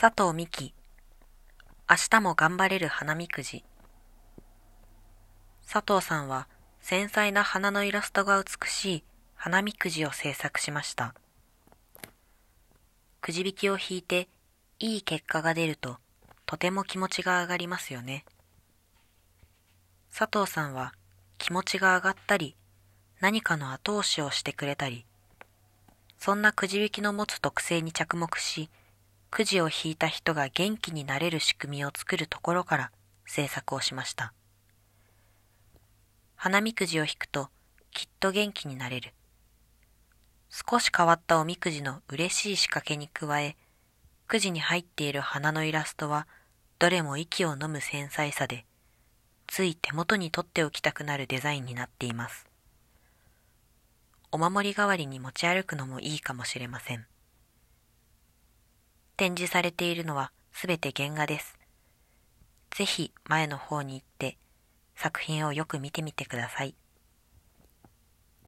佐藤美希明日も頑張れる花見くじ。佐藤さんは繊細な花のイラストが美しい花見くじを制作しました。くじ引きを引いていい結果が出るととても気持ちが上がりますよね。佐藤さんは気持ちが上がったり何かの後押しをしてくれたりそんなくじ引きの持つ特性に着目しくじを引いた人が元気になれる仕組みを作るところから制作をしました。花見くじを引くときっと元気になれる。少し変わったおみくじの嬉しい仕掛けに加えくじに入っている花のイラストはどれも息を飲む繊細さでつい手元に取っておきたくなるデザインになっています。お守り代わりに持ち歩くのもいいかもしれません。展示されているのはすべて原画ですぜひ前の方に行って作品をよく見てみてください。